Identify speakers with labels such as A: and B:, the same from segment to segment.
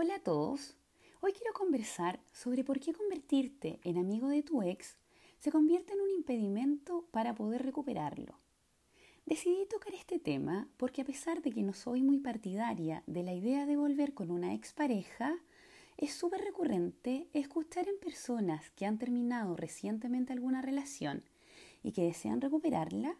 A: Hola a todos. Hoy quiero conversar sobre por qué convertirte en amigo de tu ex se convierte en un impedimento para poder recuperarlo. Decidí tocar este tema porque a pesar de que no soy muy partidaria de la idea de volver con una expareja, es súper recurrente escuchar en personas que han terminado recientemente alguna relación y que desean recuperarla,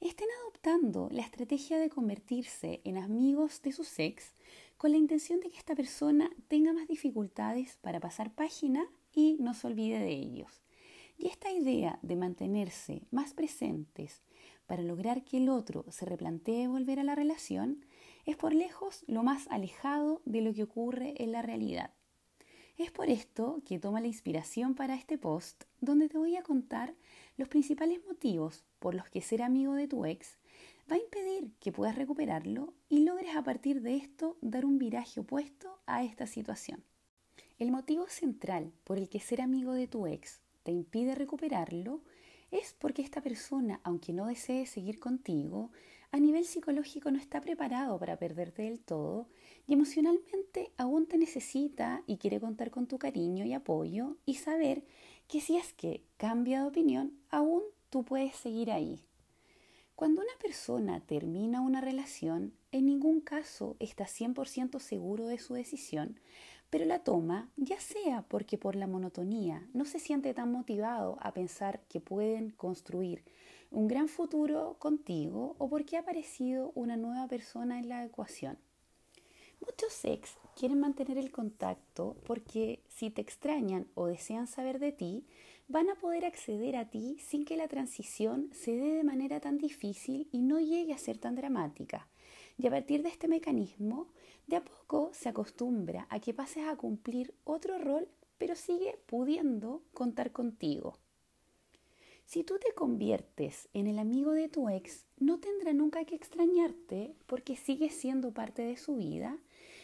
A: estén adoptando la estrategia de convertirse en amigos de su ex con la intención de que esta persona tenga más dificultades para pasar página y no se olvide de ellos. Y esta idea de mantenerse más presentes para lograr que el otro se replantee volver a la relación es por lejos lo más alejado de lo que ocurre en la realidad. Es por esto que toma la inspiración para este post donde te voy a contar los principales motivos por los que ser amigo de tu ex va a impedir que puedas recuperarlo y logres a partir de esto dar un viraje opuesto a esta situación. El motivo central por el que ser amigo de tu ex te impide recuperarlo es porque esta persona, aunque no desee seguir contigo, a nivel psicológico no está preparado para perderte del todo y emocionalmente aún te necesita y quiere contar con tu cariño y apoyo y saber que si es que cambia de opinión, aún tú puedes seguir ahí. Cuando una persona termina una relación, en ningún caso está 100% seguro de su decisión, pero la toma ya sea porque por la monotonía no se siente tan motivado a pensar que pueden construir un gran futuro contigo o porque ha aparecido una nueva persona en la ecuación. Muchos ex quieren mantener el contacto porque si te extrañan o desean saber de ti, van a poder acceder a ti sin que la transición se dé de manera tan difícil y no llegue a ser tan dramática. Y a partir de este mecanismo, de a poco se acostumbra a que pases a cumplir otro rol, pero sigue pudiendo contar contigo. Si tú te conviertes en el amigo de tu ex, no tendrá nunca que extrañarte porque sigues siendo parte de su vida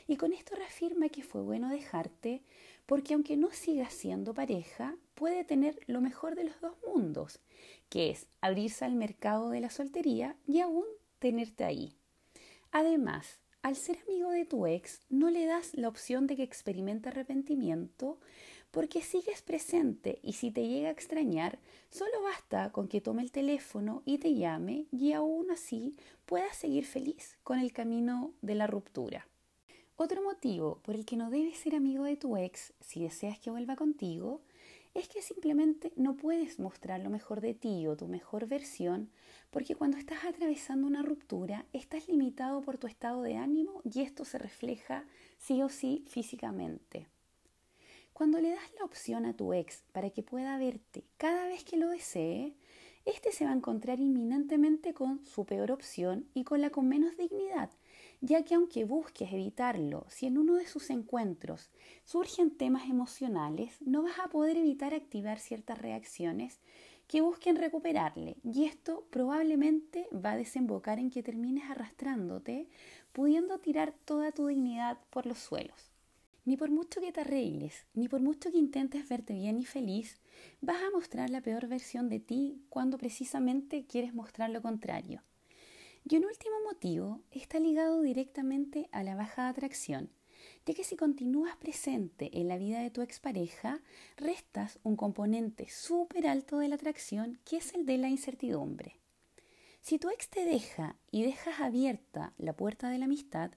A: y con esto reafirma que fue bueno dejarte porque aunque no sigas siendo pareja, puede tener lo mejor de los dos mundos, que es abrirse al mercado de la soltería y aún tenerte ahí. Además, al ser amigo de tu ex, no le das la opción de que experimente arrepentimiento porque sigues presente y si te llega a extrañar, solo basta con que tome el teléfono y te llame y aún así puedas seguir feliz con el camino de la ruptura. Otro motivo por el que no debes ser amigo de tu ex si deseas que vuelva contigo es que simplemente no puedes mostrar lo mejor de ti o tu mejor versión porque cuando estás atravesando una ruptura estás limitado por tu estado de ánimo y esto se refleja sí o sí físicamente. Cuando le das la opción a tu ex para que pueda verte cada vez que lo desee, este se va a encontrar inminentemente con su peor opción y con la con menos dignidad, ya que aunque busques evitarlo, si en uno de sus encuentros surgen temas emocionales, no vas a poder evitar activar ciertas reacciones que busquen recuperarle y esto probablemente va a desembocar en que termines arrastrándote, pudiendo tirar toda tu dignidad por los suelos. Ni por mucho que te arregles, ni por mucho que intentes verte bien y feliz, vas a mostrar la peor versión de ti cuando precisamente quieres mostrar lo contrario. Y un último motivo está ligado directamente a la baja atracción, ya que si continúas presente en la vida de tu expareja, restas un componente súper alto de la atracción que es el de la incertidumbre. Si tu ex te deja y dejas abierta la puerta de la amistad,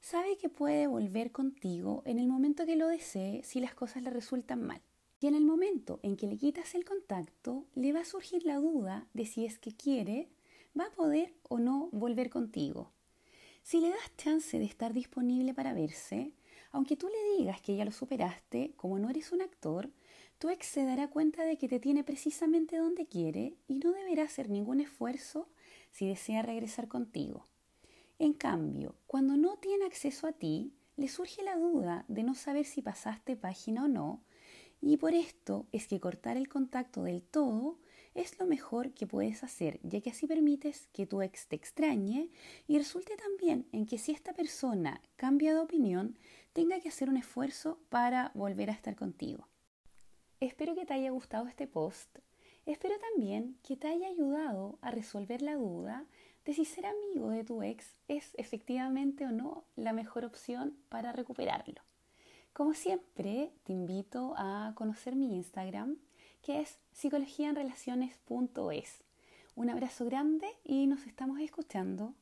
A: sabe que puede volver contigo en el momento que lo desee si las cosas le resultan mal. Y en el momento en que le quitas el contacto, le va a surgir la duda de si es que quiere va a poder o no volver contigo. Si le das chance de estar disponible para verse, aunque tú le digas que ya lo superaste, como no eres un actor, tu ex se dará cuenta de que te tiene precisamente donde quiere y no deberá hacer ningún esfuerzo si desea regresar contigo. En cambio, cuando no tiene acceso a ti, le surge la duda de no saber si pasaste página o no, y por esto es que cortar el contacto del todo es lo mejor que puedes hacer, ya que así permites que tu ex te extrañe y resulte también en que si esta persona cambia de opinión, tenga que hacer un esfuerzo para volver a estar contigo. Espero que te haya gustado este post. Espero también que te haya ayudado a resolver la duda de si ser amigo de tu ex es efectivamente o no la mejor opción para recuperarlo. Como siempre, te invito a conocer mi Instagram, que es psicologiaenrelaciones.es. Un abrazo grande y nos estamos escuchando